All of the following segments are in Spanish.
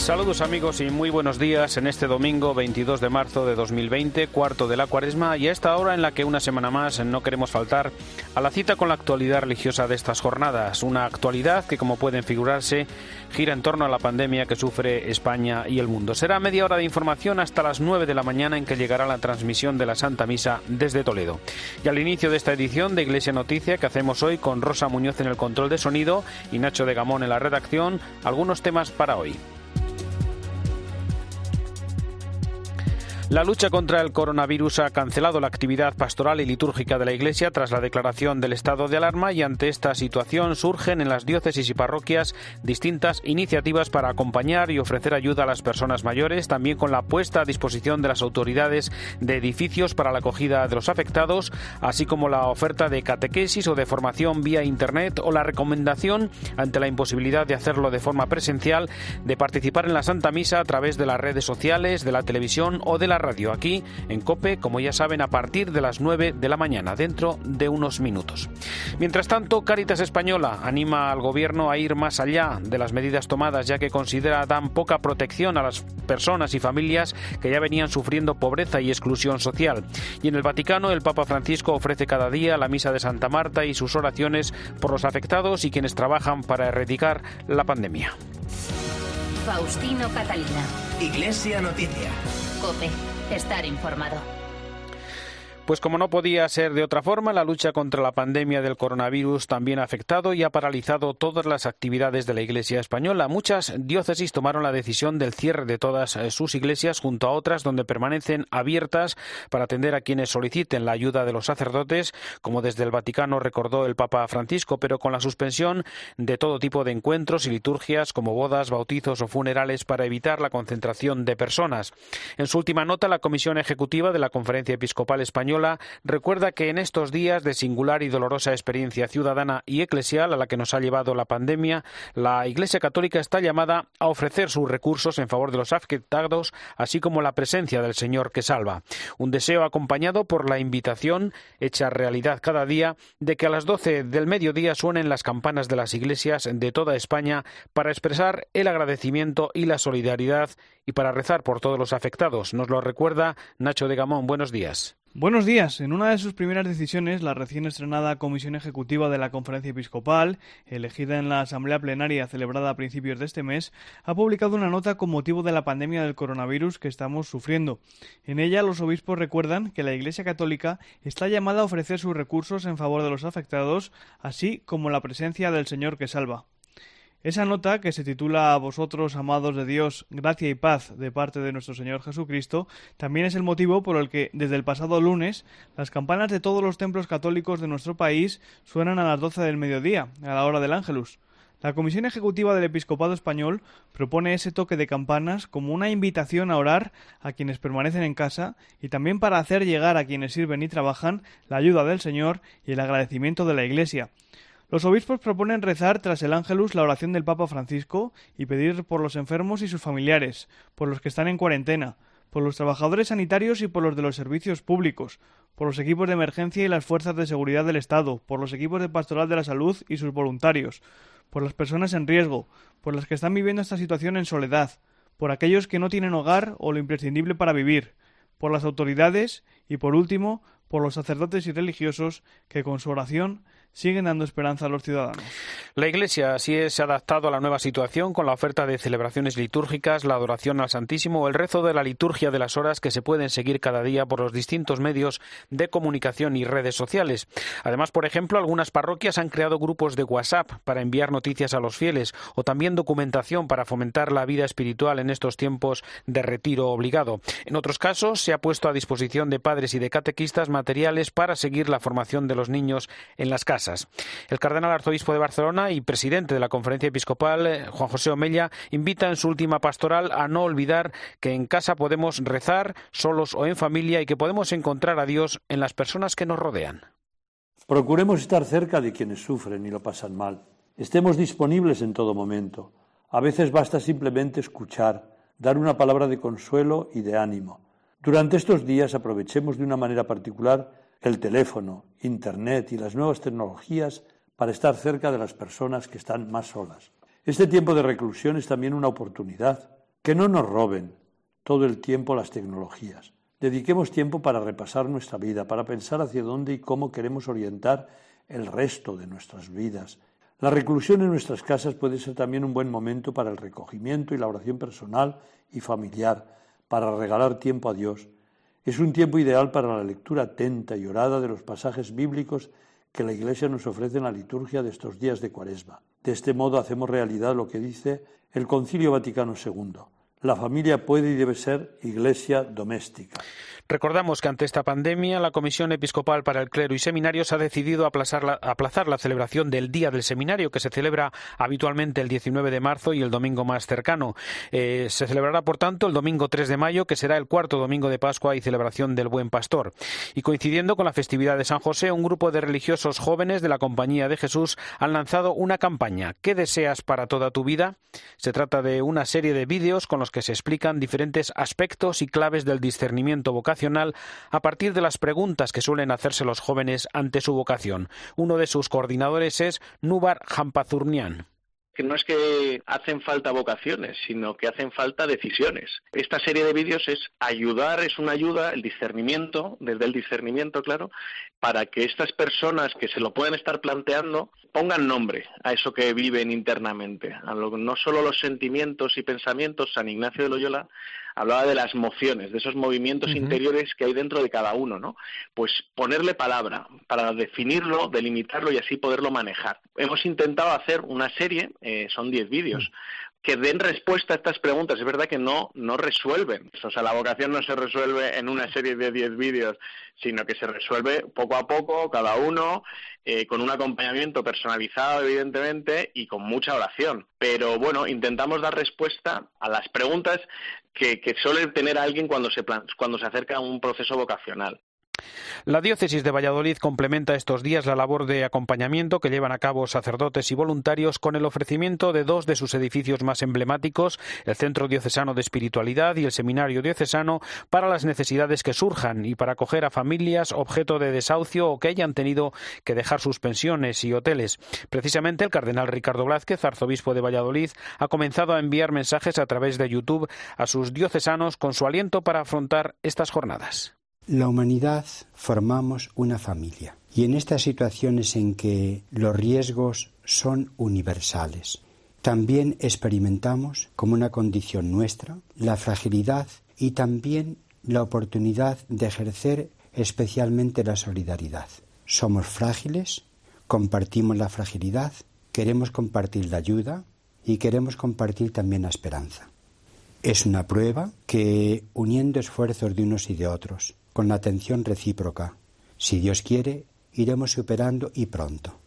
Saludos amigos y muy buenos días en este domingo 22 de marzo de 2020, cuarto de la cuaresma y a esta hora en la que una semana más no queremos faltar a la cita con la actualidad religiosa de estas jornadas, una actualidad que como pueden figurarse gira en torno a la pandemia que sufre España y el mundo. Será media hora de información hasta las 9 de la mañana en que llegará la transmisión de la Santa Misa desde Toledo. Y al inicio de esta edición de Iglesia Noticia que hacemos hoy con Rosa Muñoz en el control de sonido y Nacho de Gamón en la redacción, algunos temas para hoy. La lucha contra el coronavirus ha cancelado la actividad pastoral y litúrgica de la Iglesia tras la declaración del estado de alarma y ante esta situación surgen en las diócesis y parroquias distintas iniciativas para acompañar y ofrecer ayuda a las personas mayores, también con la puesta a disposición de las autoridades de edificios para la acogida de los afectados, así como la oferta de catequesis o de formación vía Internet o la recomendación, ante la imposibilidad de hacerlo de forma presencial, de participar en la Santa Misa a través de las redes sociales, de la televisión o de la radio aquí en Cope, como ya saben, a partir de las 9 de la mañana, dentro de unos minutos. Mientras tanto, Caritas Española anima al gobierno a ir más allá de las medidas tomadas, ya que considera dan poca protección a las personas y familias que ya venían sufriendo pobreza y exclusión social. Y en el Vaticano, el Papa Francisco ofrece cada día la misa de Santa Marta y sus oraciones por los afectados y quienes trabajan para erradicar la pandemia. Faustino Catalina. Iglesia Noticia. Cope, estar informado. Pues como no podía ser de otra forma, la lucha contra la pandemia del coronavirus también ha afectado y ha paralizado todas las actividades de la Iglesia española. Muchas diócesis tomaron la decisión del cierre de todas eh, sus iglesias junto a otras donde permanecen abiertas para atender a quienes soliciten la ayuda de los sacerdotes, como desde el Vaticano recordó el Papa Francisco, pero con la suspensión de todo tipo de encuentros y liturgias como bodas, bautizos o funerales para evitar la concentración de personas. En su última nota, la Comisión Ejecutiva de la Conferencia Episcopal Española recuerda que en estos días de singular y dolorosa experiencia ciudadana y eclesial a la que nos ha llevado la pandemia, la Iglesia Católica está llamada a ofrecer sus recursos en favor de los afectados, así como la presencia del Señor que salva. Un deseo acompañado por la invitación, hecha realidad cada día, de que a las doce del mediodía suenen las campanas de las iglesias de toda España para expresar el agradecimiento y la solidaridad y para rezar por todos los afectados. Nos lo recuerda Nacho de Gamón. Buenos días. Buenos días. En una de sus primeras decisiones, la recién estrenada Comisión Ejecutiva de la Conferencia Episcopal, elegida en la Asamblea Plenaria celebrada a principios de este mes, ha publicado una nota con motivo de la pandemia del coronavirus que estamos sufriendo. En ella, los obispos recuerdan que la Iglesia Católica está llamada a ofrecer sus recursos en favor de los afectados, así como la presencia del Señor que salva. Esa nota, que se titula A vosotros, amados de Dios, gracia y paz de parte de nuestro Señor Jesucristo, también es el motivo por el que, desde el pasado lunes, las campanas de todos los templos católicos de nuestro país suenan a las doce del mediodía, a la hora del Ángelus. La Comisión Ejecutiva del Episcopado Español propone ese toque de campanas como una invitación a orar a quienes permanecen en casa y también para hacer llegar a quienes sirven y trabajan la ayuda del Señor y el agradecimiento de la Iglesia. Los obispos proponen rezar tras el ángelus la oración del Papa Francisco y pedir por los enfermos y sus familiares, por los que están en cuarentena, por los trabajadores sanitarios y por los de los servicios públicos, por los equipos de emergencia y las fuerzas de seguridad del Estado, por los equipos de pastoral de la salud y sus voluntarios, por las personas en riesgo, por las que están viviendo esta situación en soledad, por aquellos que no tienen hogar o lo imprescindible para vivir, por las autoridades y, por último, por los sacerdotes y religiosos que con su oración siguen dando esperanza a los ciudadanos. La Iglesia así se ha adaptado a la nueva situación con la oferta de celebraciones litúrgicas, la adoración al Santísimo el rezo de la liturgia de las horas que se pueden seguir cada día por los distintos medios de comunicación y redes sociales. Además, por ejemplo, algunas parroquias han creado grupos de WhatsApp para enviar noticias a los fieles o también documentación para fomentar la vida espiritual en estos tiempos de retiro obligado. En otros casos, se ha puesto a disposición de padres y de catequistas materiales para seguir la formación de los niños en las casas. El cardenal arzobispo de Barcelona y presidente de la conferencia episcopal, eh, Juan José Omella, invita en su última pastoral a no olvidar que en casa podemos rezar, solos o en familia, y que podemos encontrar a Dios en las personas que nos rodean. Procuremos estar cerca de quienes sufren y lo pasan mal. Estemos disponibles en todo momento. A veces basta simplemente escuchar, dar una palabra de consuelo y de ánimo. Durante estos días aprovechemos de una manera particular el teléfono, Internet y las nuevas tecnologías para estar cerca de las personas que están más solas. Este tiempo de reclusión es también una oportunidad. Que no nos roben todo el tiempo las tecnologías. Dediquemos tiempo para repasar nuestra vida, para pensar hacia dónde y cómo queremos orientar el resto de nuestras vidas. La reclusión en nuestras casas puede ser también un buen momento para el recogimiento y la oración personal y familiar, para regalar tiempo a Dios. Es un tiempo ideal para la lectura atenta y orada de los pasajes bíblicos que la Iglesia nos ofrece en la liturgia de estos días de Cuaresma. De este modo hacemos realidad lo que dice el Concilio Vaticano II. La familia puede y debe ser iglesia doméstica. Recordamos que ante esta pandemia, la Comisión Episcopal para el Clero y Seminarios ha decidido aplazar la, celebración del Día del Seminario, que se celebra habitualmente el 19 de marzo y el domingo más cercano. Eh, se celebrará, por tanto, el domingo 3 de mayo, que será el cuarto domingo de Pascua y celebración del Buen Pastor. Y coincidiendo con la festividad de San José, un grupo de religiosos jóvenes de la Compañía de Jesús han lanzado una campaña. ¿Qué deseas para toda tu vida? Se trata de una serie de vídeos con los que se explican diferentes aspectos y claves del discernimiento vocacional a partir de las preguntas que suelen hacerse los jóvenes ante su vocación. Uno de sus coordinadores es Nubar Jampazurnian que no es que hacen falta vocaciones, sino que hacen falta decisiones. Esta serie de vídeos es ayudar, es una ayuda, el discernimiento, desde el discernimiento, claro, para que estas personas que se lo pueden estar planteando pongan nombre a eso que viven internamente, a no solo los sentimientos y pensamientos, San Ignacio de Loyola hablaba de las mociones, de esos movimientos interiores que hay dentro de cada uno, ¿no? Pues ponerle palabra para definirlo, delimitarlo y así poderlo manejar. Hemos intentado hacer una serie, eh, son 10 vídeos, que den respuesta a estas preguntas. Es verdad que no, no resuelven. O sea, la vocación no se resuelve en una serie de 10 vídeos, sino que se resuelve poco a poco, cada uno, eh, con un acompañamiento personalizado, evidentemente, y con mucha oración. Pero bueno, intentamos dar respuesta a las preguntas que, que suele tener alguien cuando se, cuando se acerca a un proceso vocacional. La diócesis de Valladolid complementa estos días la labor de acompañamiento que llevan a cabo sacerdotes y voluntarios con el ofrecimiento de dos de sus edificios más emblemáticos, el Centro Diocesano de Espiritualidad y el Seminario Diocesano, para las necesidades que surjan y para acoger a familias objeto de desahucio o que hayan tenido que dejar sus pensiones y hoteles. Precisamente el cardenal Ricardo Blázquez, arzobispo de Valladolid, ha comenzado a enviar mensajes a través de YouTube a sus diocesanos con su aliento para afrontar estas jornadas. La humanidad formamos una familia y en estas situaciones en que los riesgos son universales, también experimentamos como una condición nuestra la fragilidad y también la oportunidad de ejercer especialmente la solidaridad. Somos frágiles, compartimos la fragilidad, queremos compartir la ayuda y queremos compartir también la esperanza. Es una prueba que, uniendo esfuerzos de unos y de otros, con la atención recíproca. Si Dios quiere, iremos superando y pronto.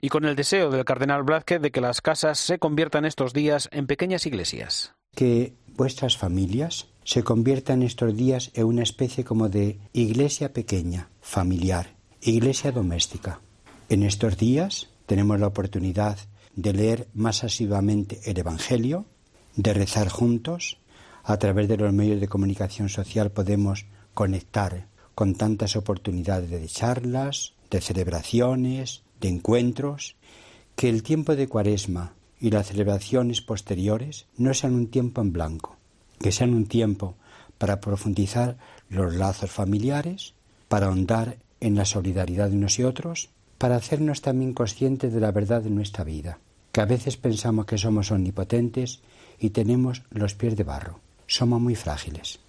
Y con el deseo del cardenal Blázquez de que las casas se conviertan estos días en pequeñas iglesias. Que vuestras familias se conviertan estos días en una especie como de iglesia pequeña, familiar, iglesia doméstica. En estos días tenemos la oportunidad de leer más asiduamente el Evangelio, de rezar juntos. A través de los medios de comunicación social podemos conectar con tantas oportunidades de charlas, de celebraciones, de encuentros, que el tiempo de cuaresma y las celebraciones posteriores no sean un tiempo en blanco, que sean un tiempo para profundizar los lazos familiares, para ahondar en la solidaridad de unos y otros, para hacernos también conscientes de la verdad de nuestra vida, que a veces pensamos que somos omnipotentes y tenemos los pies de barro, somos muy frágiles.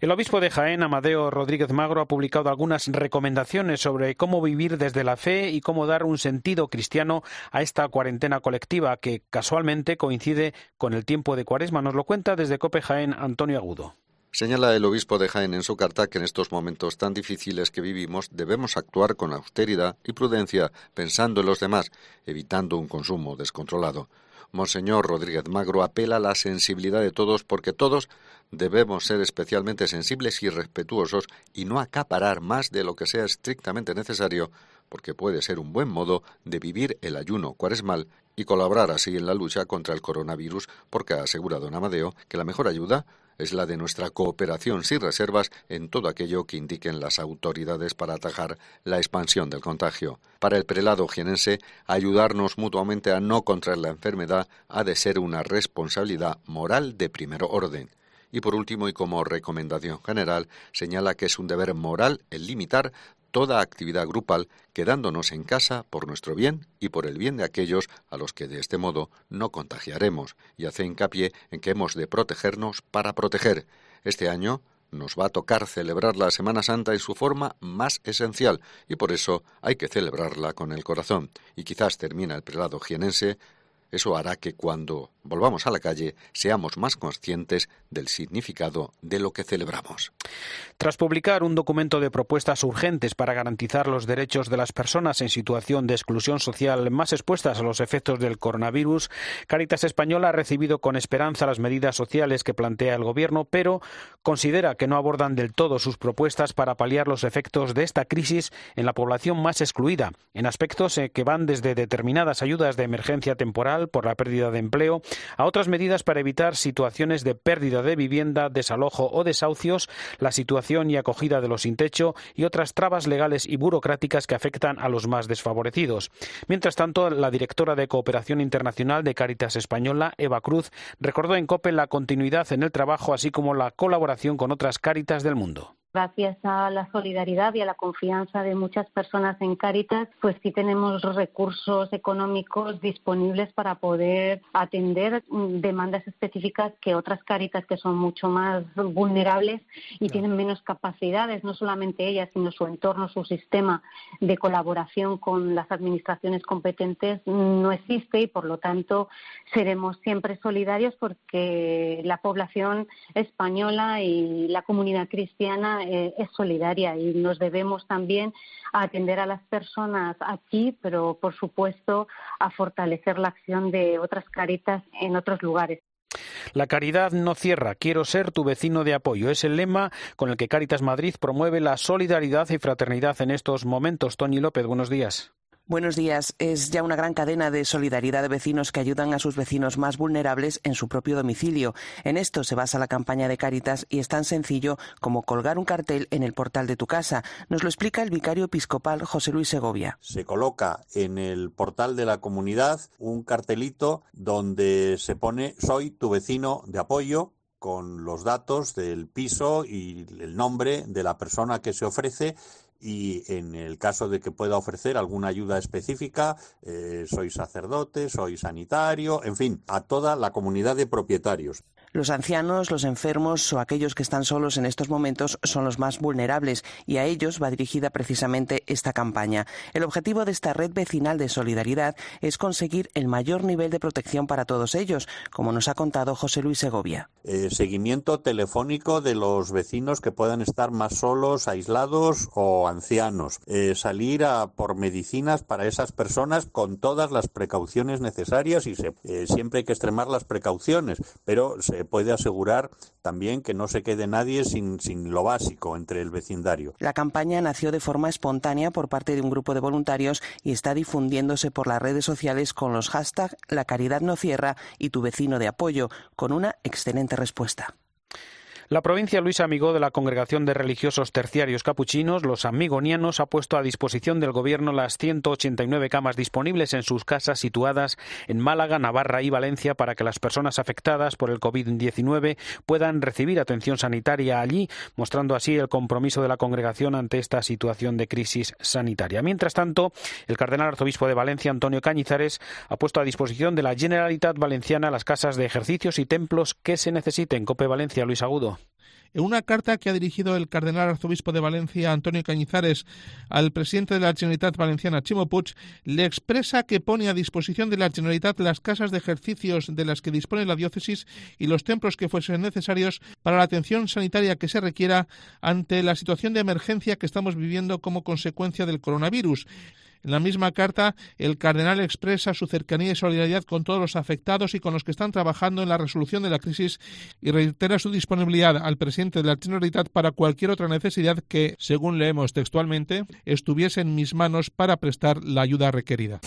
El obispo de Jaén, Amadeo Rodríguez Magro, ha publicado algunas recomendaciones sobre cómo vivir desde la fe y cómo dar un sentido cristiano a esta cuarentena colectiva que casualmente coincide con el tiempo de Cuaresma. Nos lo cuenta desde Cope Jaén Antonio Agudo. Señala el obispo de Jaén en su carta que en estos momentos tan difíciles que vivimos debemos actuar con austeridad y prudencia, pensando en los demás, evitando un consumo descontrolado. Monseñor Rodríguez Magro apela a la sensibilidad de todos porque todos debemos ser especialmente sensibles y respetuosos y no acaparar más de lo que sea estrictamente necesario porque puede ser un buen modo de vivir el ayuno cuaresmal y colaborar así en la lucha contra el coronavirus porque ha asegurado don Amadeo que la mejor ayuda es la de nuestra cooperación sin reservas en todo aquello que indiquen las autoridades para atajar la expansión del contagio. Para el prelado jienense, ayudarnos mutuamente a no contraer la enfermedad ha de ser una responsabilidad moral de primer orden. Y por último, y como recomendación general, señala que es un deber moral el limitar toda actividad grupal quedándonos en casa por nuestro bien y por el bien de aquellos a los que de este modo no contagiaremos, y hace hincapié en que hemos de protegernos para proteger. Este año nos va a tocar celebrar la Semana Santa en su forma más esencial, y por eso hay que celebrarla con el corazón. Y quizás termina el prelado jienense eso hará que cuando volvamos a la calle seamos más conscientes del significado de lo que celebramos. Tras publicar un documento de propuestas urgentes para garantizar los derechos de las personas en situación de exclusión social más expuestas a los efectos del coronavirus, Caritas Española ha recibido con esperanza las medidas sociales que plantea el Gobierno, pero considera que no abordan del todo sus propuestas para paliar los efectos de esta crisis en la población más excluida, en aspectos eh, que van desde determinadas ayudas de emergencia temporal por la pérdida de empleo, a otras medidas para evitar situaciones de pérdida de vivienda, desalojo o desahucios, la situación y acogida de los sin techo y otras trabas legales y burocráticas que afectan a los más desfavorecidos. Mientras tanto, la directora de Cooperación Internacional de Caritas Española, Eva Cruz, recordó en COPE la continuidad en el trabajo así como la colaboración con otras Caritas del mundo gracias a la solidaridad y a la confianza de muchas personas en Cáritas, pues sí tenemos recursos económicos disponibles para poder atender demandas específicas que otras Cáritas que son mucho más vulnerables y tienen menos capacidades, no solamente ellas, sino su entorno, su sistema de colaboración con las administraciones competentes no existe y por lo tanto seremos siempre solidarios porque la población española y la comunidad cristiana eh, es solidaria y nos debemos también atender a las personas aquí, pero por supuesto a fortalecer la acción de otras caritas en otros lugares. La caridad no cierra, quiero ser tu vecino de apoyo. Es el lema con el que Caritas Madrid promueve la solidaridad y fraternidad en estos momentos. Tony López, buenos días. Buenos días. Es ya una gran cadena de solidaridad de vecinos que ayudan a sus vecinos más vulnerables en su propio domicilio. En esto se basa la campaña de Caritas y es tan sencillo como colgar un cartel en el portal de tu casa. Nos lo explica el vicario episcopal José Luis Segovia. Se coloca en el portal de la comunidad un cartelito donde se pone soy tu vecino de apoyo con los datos del piso y el nombre de la persona que se ofrece y en el caso de que pueda ofrecer alguna ayuda específica, eh, soy sacerdote, soy sanitario, en fin, a toda la comunidad de propietarios. Los ancianos, los enfermos o aquellos que están solos en estos momentos son los más vulnerables y a ellos va dirigida precisamente esta campaña. El objetivo de esta red vecinal de solidaridad es conseguir el mayor nivel de protección para todos ellos, como nos ha contado José Luis Segovia. Eh, seguimiento telefónico de los vecinos que puedan estar más solos, aislados o ancianos. Eh, salir por medicinas para esas personas con todas las precauciones necesarias y eh, siempre hay que extremar las precauciones, pero se puede asegurar también que no se quede nadie sin, sin lo básico entre el vecindario. La campaña nació de forma espontánea por parte de un grupo de voluntarios y está difundiéndose por las redes sociales con los hashtags La caridad no cierra y tu vecino de apoyo, con una excelente respuesta. La provincia Luis Amigó de la Congregación de Religiosos Terciarios Capuchinos, los amigonianos, ha puesto a disposición del Gobierno las 189 camas disponibles en sus casas situadas en Málaga, Navarra y Valencia para que las personas afectadas por el COVID-19 puedan recibir atención sanitaria allí, mostrando así el compromiso de la congregación ante esta situación de crisis sanitaria. Mientras tanto, el cardenal arzobispo de Valencia, Antonio Cañizares, ha puesto a disposición de la Generalitat Valenciana las casas de ejercicios y templos que se necesiten. Cope Valencia, Luis Agudo. En una carta que ha dirigido el cardenal arzobispo de Valencia, Antonio Cañizares, al presidente de la Generalitat Valenciana, Chimo Puig, le expresa que pone a disposición de la Generalitat las casas de ejercicios de las que dispone la diócesis y los templos que fuesen necesarios para la atención sanitaria que se requiera ante la situación de emergencia que estamos viviendo como consecuencia del coronavirus. En la misma carta, el cardenal expresa su cercanía y solidaridad con todos los afectados y con los que están trabajando en la resolución de la crisis y reitera su disponibilidad al presidente de la Generalitat para cualquier otra necesidad que, según leemos textualmente, estuviese en mis manos para prestar la ayuda requerida.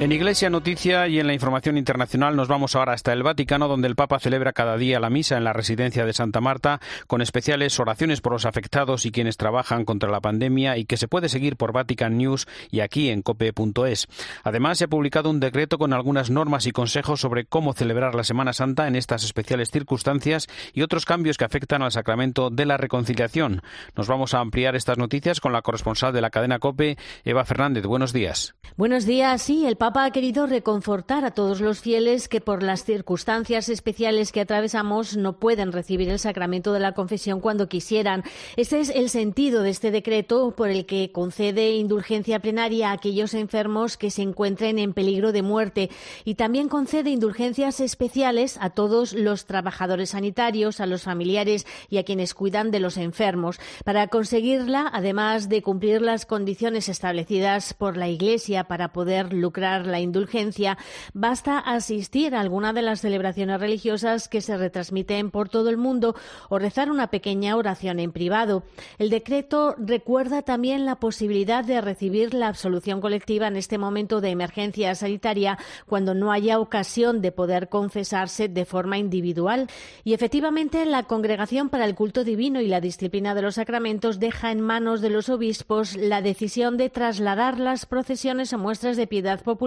En Iglesia Noticia y en la información internacional nos vamos ahora hasta el Vaticano, donde el Papa celebra cada día la misa en la residencia de Santa Marta, con especiales oraciones por los afectados y quienes trabajan contra la pandemia y que se puede seguir por Vatican News y aquí en cope.es. Además, se ha publicado un decreto con algunas normas y consejos sobre cómo celebrar la Semana Santa en estas especiales circunstancias y otros cambios que afectan al sacramento de la reconciliación. Nos vamos a ampliar estas noticias con la corresponsal de la cadena Cope, Eva Fernández. Buenos días. Buenos días. Papa ha querido reconfortar a todos los fieles que por las circunstancias especiales que atravesamos no pueden recibir el sacramento de la confesión cuando quisieran. Ese es el sentido de este decreto por el que concede indulgencia plenaria a aquellos enfermos que se encuentren en peligro de muerte y también concede indulgencias especiales a todos los trabajadores sanitarios, a los familiares y a quienes cuidan de los enfermos. Para conseguirla, además de cumplir las condiciones establecidas por la Iglesia para poder lucrar la indulgencia, basta asistir a alguna de las celebraciones religiosas que se retransmiten por todo el mundo o rezar una pequeña oración en privado. El decreto recuerda también la posibilidad de recibir la absolución colectiva en este momento de emergencia sanitaria cuando no haya ocasión de poder confesarse de forma individual. Y efectivamente, la Congregación para el Culto Divino y la Disciplina de los Sacramentos deja en manos de los obispos la decisión de trasladar las procesiones o muestras de piedad popular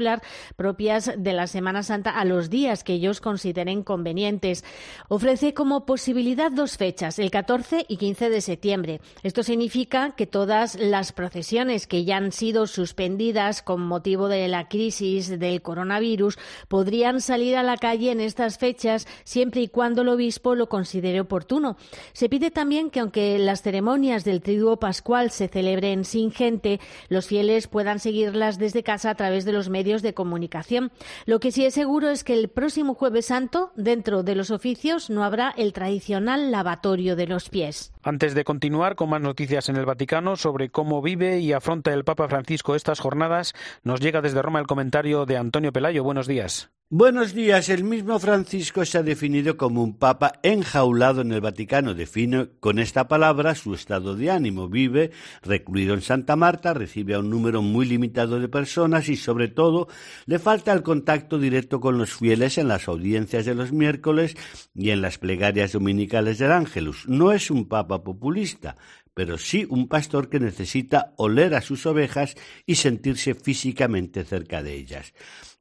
propias de la Semana Santa a los días que ellos consideren convenientes. Ofrece como posibilidad dos fechas, el 14 y 15 de septiembre. Esto significa que todas las procesiones que ya han sido suspendidas con motivo de la crisis del coronavirus podrían salir a la calle en estas fechas siempre y cuando el obispo lo considere oportuno. Se pide también que aunque las ceremonias del Triduo Pascual se celebren sin gente, los fieles puedan seguirlas desde casa a través de los medios de comunicación. Lo que sí es seguro es que el próximo jueves santo, dentro de los oficios, no habrá el tradicional lavatorio de los pies. Antes de continuar con más noticias en el Vaticano sobre cómo vive y afronta el Papa Francisco estas jornadas, nos llega desde Roma el comentario de Antonio Pelayo. Buenos días. Buenos días. El mismo Francisco se ha definido como un papa enjaulado en el Vaticano. Define con esta palabra su estado de ánimo. Vive recluido en Santa Marta, recibe a un número muy limitado de personas y, sobre todo, le falta el contacto directo con los fieles en las audiencias de los miércoles y en las plegarias dominicales del Ángelus. No es un papa populista, pero sí un pastor que necesita oler a sus ovejas y sentirse físicamente cerca de ellas.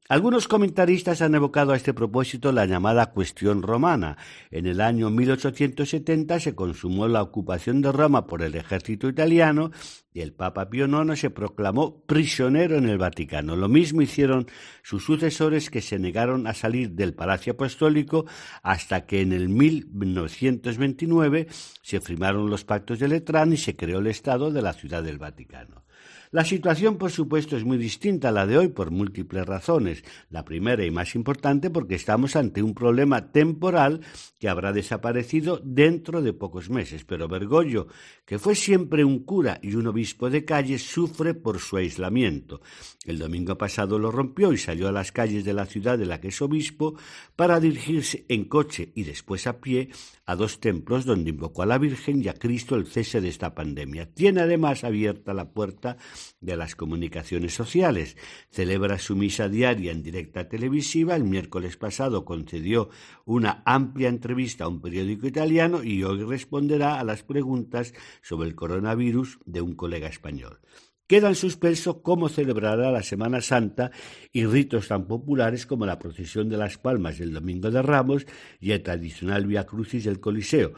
Algunos comentaristas han evocado a este propósito la llamada cuestión romana. En el año 1870 se consumó la ocupación de Roma por el ejército italiano y el Papa Pío IX se proclamó prisionero en el Vaticano. Lo mismo hicieron sus sucesores que se negaron a salir del Palacio Apostólico hasta que en el 1929 se firmaron los pactos de Letrán y se creó el Estado de la Ciudad del Vaticano. La situación, por supuesto, es muy distinta a la de hoy por múltiples razones. La primera y más importante porque estamos ante un problema temporal que habrá desaparecido dentro de pocos meses. Pero Bergoglio, que fue siempre un cura y un obispo de calle, sufre por su aislamiento. El domingo pasado lo rompió y salió a las calles de la ciudad de la que es obispo para dirigirse en coche y después a pie a dos templos donde invocó a la Virgen y a Cristo el cese de esta pandemia. Tiene además abierta la puerta de las comunicaciones sociales. Celebra su misa diaria en directa televisiva. El miércoles pasado concedió una amplia entrevista a un periódico italiano y hoy responderá a las preguntas sobre el coronavirus de un colega español. Queda en suspenso cómo celebrará la Semana Santa y ritos tan populares como la procesión de las palmas del Domingo de Ramos y el tradicional Via Crucis del Coliseo.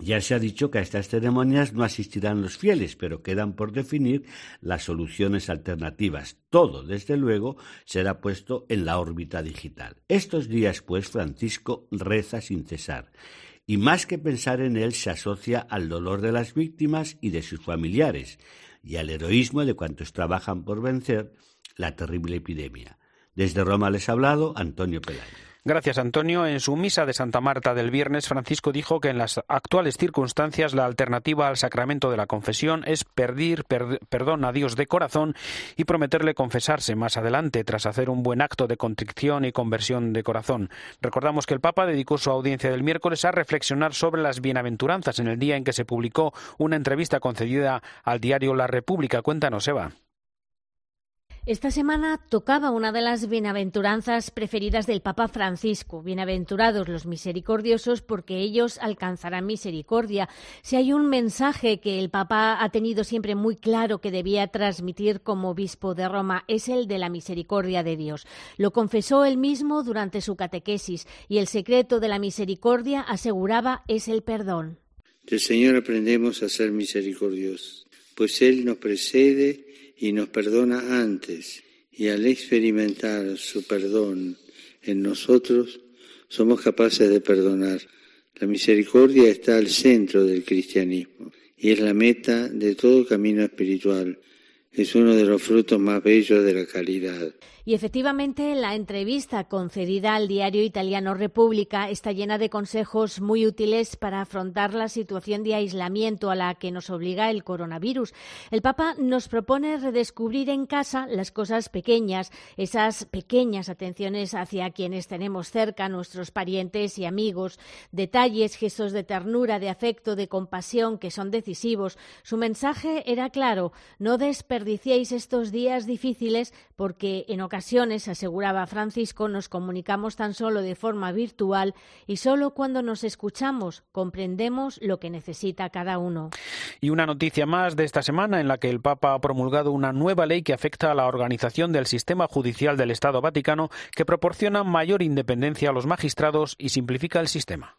Ya se ha dicho que a estas ceremonias no asistirán los fieles, pero quedan por definir las soluciones alternativas. Todo, desde luego, será puesto en la órbita digital. Estos días, pues, Francisco reza sin cesar y más que pensar en él se asocia al dolor de las víctimas y de sus familiares y al heroísmo de cuantos trabajan por vencer la terrible epidemia. Desde Roma les ha hablado Antonio Pelayo. Gracias, Antonio. En su misa de Santa Marta del viernes, Francisco dijo que en las actuales circunstancias la alternativa al sacramento de la confesión es pedir perdón a Dios de corazón y prometerle confesarse más adelante tras hacer un buen acto de contrición y conversión de corazón. Recordamos que el Papa dedicó su audiencia del miércoles a reflexionar sobre las bienaventuranzas en el día en que se publicó una entrevista concedida al diario La República. Cuéntanos, Eva. Esta semana tocaba una de las bienaventuranzas preferidas del Papa Francisco. Bienaventurados los misericordiosos porque ellos alcanzarán misericordia. Si hay un mensaje que el Papa ha tenido siempre muy claro que debía transmitir como obispo de Roma es el de la misericordia de Dios. Lo confesó él mismo durante su catequesis y el secreto de la misericordia aseguraba es el perdón. Del Señor aprendemos a ser misericordiosos, pues Él nos precede y nos perdona antes, y al experimentar su perdón en nosotros, somos capaces de perdonar. La misericordia está al centro del cristianismo y es la meta de todo camino espiritual. Es uno de los frutos más bellos de la caridad. Y efectivamente, la entrevista concedida al diario italiano República está llena de consejos muy útiles para afrontar la situación de aislamiento a la que nos obliga el coronavirus. El Papa nos propone redescubrir en casa las cosas pequeñas, esas pequeñas atenciones hacia quienes tenemos cerca, nuestros parientes y amigos, detalles, gestos de ternura, de afecto, de compasión que son decisivos. Su mensaje era claro, no desperdiciéis estos días difíciles porque en ocasiones ocasiones, aseguraba Francisco, nos comunicamos tan solo de forma virtual y solo cuando nos escuchamos comprendemos lo que necesita cada uno. Y una noticia más de esta semana en la que el Papa ha promulgado una nueva ley que afecta a la organización del sistema judicial del Estado Vaticano que proporciona mayor independencia a los magistrados y simplifica el sistema.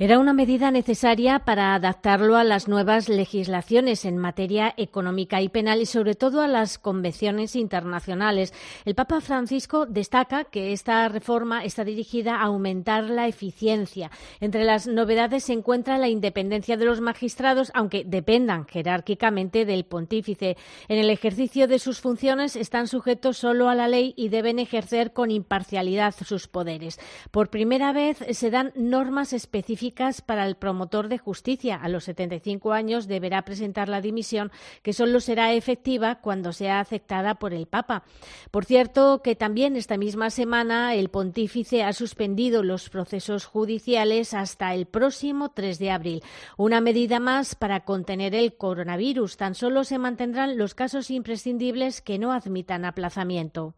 Era una medida necesaria para adaptarlo a las nuevas legislaciones en materia económica y penal y sobre todo a las convenciones internacionales. El Papa Francisco destaca que esta reforma está dirigida a aumentar la eficiencia. Entre las novedades se encuentra la independencia de los magistrados, aunque dependan jerárquicamente del pontífice. En el ejercicio de sus funciones están sujetos solo a la ley y deben ejercer con imparcialidad sus poderes. Por primera vez se dan normas específicas para el promotor de justicia. A los 75 años deberá presentar la dimisión, que solo será efectiva cuando sea aceptada por el Papa. Por cierto, que también esta misma semana el pontífice ha suspendido los procesos judiciales hasta el próximo 3 de abril. Una medida más para contener el coronavirus. Tan solo se mantendrán los casos imprescindibles que no admitan aplazamiento.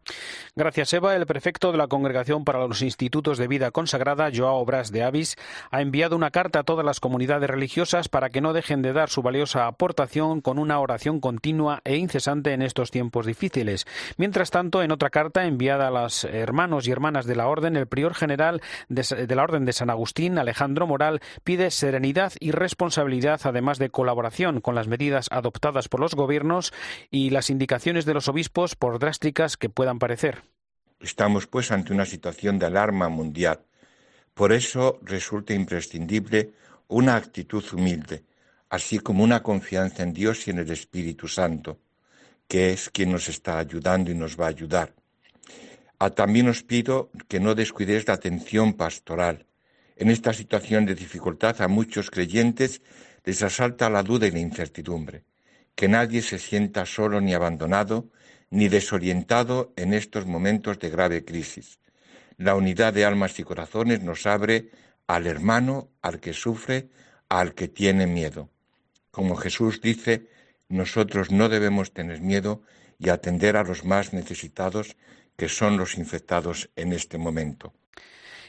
Gracias, Eva. El prefecto de la Congregación para los Institutos de Vida Consagrada, Joao Bras de Avis, ha enviado una carta a todas las comunidades religiosas para que no dejen de dar su valiosa aportación con una oración continua e incesante en estos tiempos difíciles. Mientras tanto, en otra carta enviada a los hermanos y hermanas de la Orden, el prior general de, la Orden de San Agustín, Alejandro Moral, pide serenidad y responsabilidad, además de colaboración con las medidas adoptadas por los gobiernos y las indicaciones de los obispos, por drásticas que puedan parecer. Estamos, pues, ante una situación de alarma mundial por eso resulta imprescindible una actitud humilde, así como una confianza en Dios y en el Espíritu Santo, que es quien nos está ayudando y nos va a ayudar. Ah, también os pido que no descuidéis la atención pastoral. En esta situación de dificultad a muchos creyentes les asalta la duda y la incertidumbre. Que nadie se sienta solo ni abandonado ni desorientado en estos momentos de grave crisis. La unidad de almas y corazones nos abre al hermano, al que sufre, al que tiene miedo. Como Jesús dice, nosotros no debemos tener miedo y atender a los más necesitados, que son los infectados en este momento.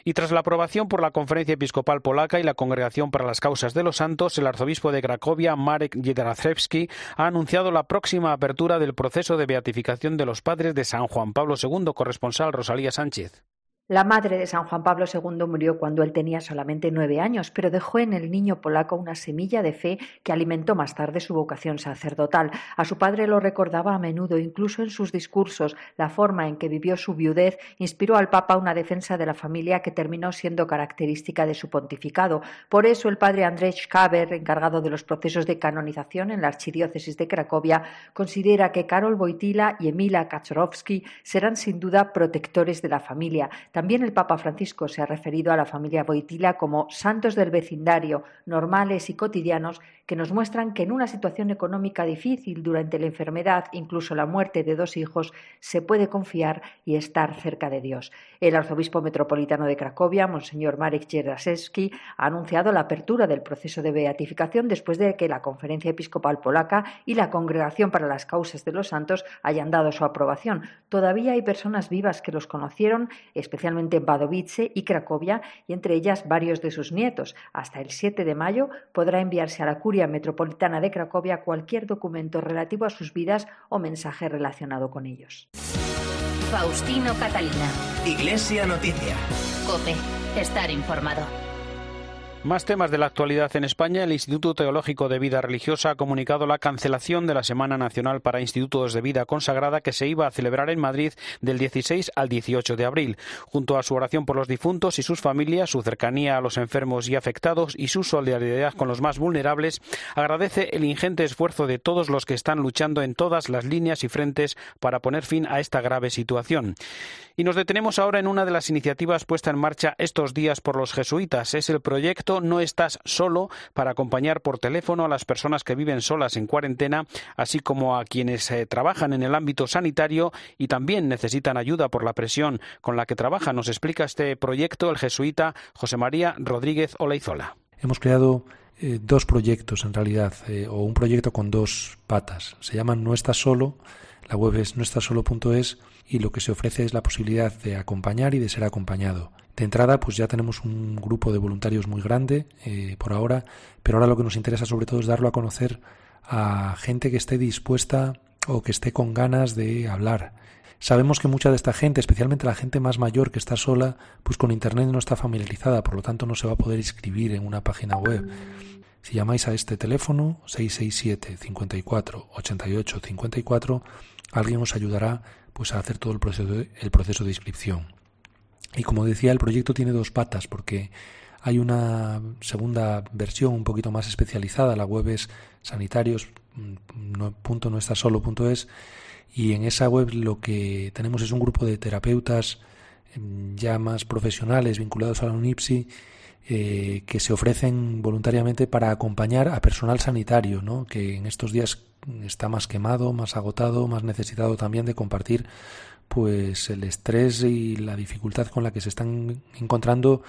Y tras la aprobación por la Conferencia Episcopal Polaca y la Congregación para las Causas de los Santos, el arzobispo de Cracovia, Marek Jedraszewski, ha anunciado la próxima apertura del proceso de beatificación de los padres de San Juan Pablo II, corresponsal Rosalía Sánchez. La madre de San Juan Pablo II murió cuando él tenía solamente nueve años, pero dejó en el niño polaco una semilla de fe que alimentó más tarde su vocación sacerdotal. A su padre lo recordaba a menudo, incluso en sus discursos. La forma en que vivió su viudez inspiró al Papa una defensa de la familia que terminó siendo característica de su pontificado. Por eso el padre Andrzej Schaber, encargado de los procesos de canonización en la archidiócesis de Cracovia, considera que Karol Wojtyla y Emila Kaczorowski serán sin duda protectores de la familia También el Papa Francisco se ha referido a la familia Boitila como santos del vecindario, normales y cotidianos, que nos muestran que en una situación económica difícil durante la enfermedad, incluso la muerte de dos hijos, se puede confiar y estar cerca de Dios. El arzobispo metropolitano de Cracovia, Monseñor Marek Jeraseski, ha anunciado la apertura del proceso de beatificación después de que la Conferencia Episcopal Polaca y la Congregación para las Causas de los Santos hayan dado su aprobación. Todavía hay personas vivas que los conocieron, especialmente en Wadowice y Cracovia, y entre ellas varios de sus nietos. Hasta el 7 de mayo podrá enviarse a la Curia Metropolitana de Cracovia cualquier documento relativo a sus vidas o mensaje relacionado con ellos. Faustino Catalina. Iglesia Noticia. Cope. Estar informado. Más temas de la actualidad en España. El Instituto Teológico de Vida Religiosa ha comunicado la cancelación de la Semana Nacional para Institutos de Vida Consagrada que se iba a celebrar en Madrid del 16 al 18 de abril. Junto a su oración por los difuntos y sus familias, su cercanía a los enfermos y afectados y su solidaridad con los más vulnerables, agradece el ingente esfuerzo de todos los que están luchando en todas las líneas y frentes para poner fin a esta grave situación. Y nos detenemos ahora en una de las iniciativas puesta en marcha estos días por los jesuitas. Es el proyecto No estás solo para acompañar por teléfono a las personas que viven solas en cuarentena, así como a quienes eh, trabajan en el ámbito sanitario y también necesitan ayuda por la presión con la que trabajan. Nos explica este proyecto el jesuita José María Rodríguez Oleizola. Hemos creado eh, dos proyectos en realidad, eh, o un proyecto con dos patas. Se llaman No estás solo, la web es noestasolo.es y lo que se ofrece es la posibilidad de acompañar y de ser acompañado. De entrada, pues ya tenemos un grupo de voluntarios muy grande eh, por ahora, pero ahora lo que nos interesa sobre todo es darlo a conocer a gente que esté dispuesta o que esté con ganas de hablar. Sabemos que mucha de esta gente, especialmente la gente más mayor que está sola, pues con Internet no está familiarizada, por lo tanto no se va a poder inscribir en una página web. Si llamáis a este teléfono 667 54 88 54, alguien os ayudará pues a hacer todo el proceso de, el proceso de inscripción. Y como decía, el proyecto tiene dos patas porque hay una segunda versión un poquito más especializada, la web es sanitarios.nuestasolo.es y en esa web lo que tenemos es un grupo de terapeutas em, ya más profesionales vinculados a la UNIPSI eh, que se ofrecen voluntariamente para acompañar a personal sanitario, ¿no? que en estos días está más quemado, más agotado, más necesitado también de compartir pues el estrés y la dificultad con la que se están encontrando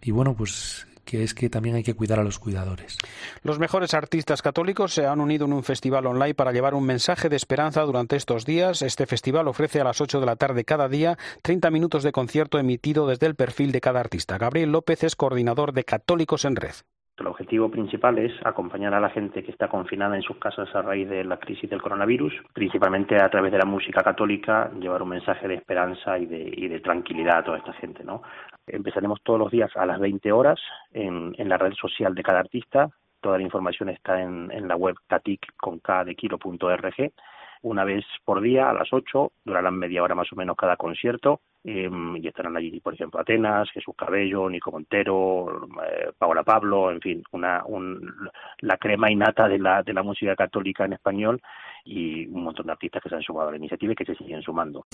y bueno, pues que es que también hay que cuidar a los cuidadores. Los mejores artistas católicos se han unido en un festival online para llevar un mensaje de esperanza durante estos días. Este festival ofrece a las 8 de la tarde cada día 30 minutos de concierto emitido desde el perfil de cada artista. Gabriel López es coordinador de Católicos en Red. El objetivo principal es acompañar a la gente que está confinada en sus casas a raíz de la crisis del coronavirus, principalmente a través de la música católica, llevar un mensaje de esperanza y de, y de tranquilidad a toda esta gente. ¿no? Empezaremos todos los días a las 20 horas en, la red social de cada artista. Toda la información está en, la web catic con k de kilo.org una vez por día a las 8, durarán media hora más o menos cada concierto eh, y estarán allí, por ejemplo, Atenas, Jesús Cabello, Nico Montero, eh, Paola Pablo, en fin, una, un, la crema innata de la, de la música católica en español y un montón de artistas que se han sumado a la iniciativa y que se siguen sumando.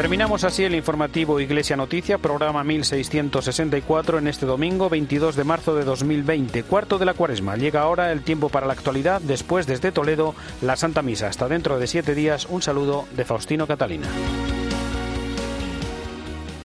Terminamos así el informativo Iglesia Noticia, programa 1664 en este domingo 22 de marzo de 2020, cuarto de la cuaresma. Llega ahora el tiempo para la actualidad, después desde Toledo, la Santa Misa. Hasta dentro de siete días, un saludo de Faustino Catalina.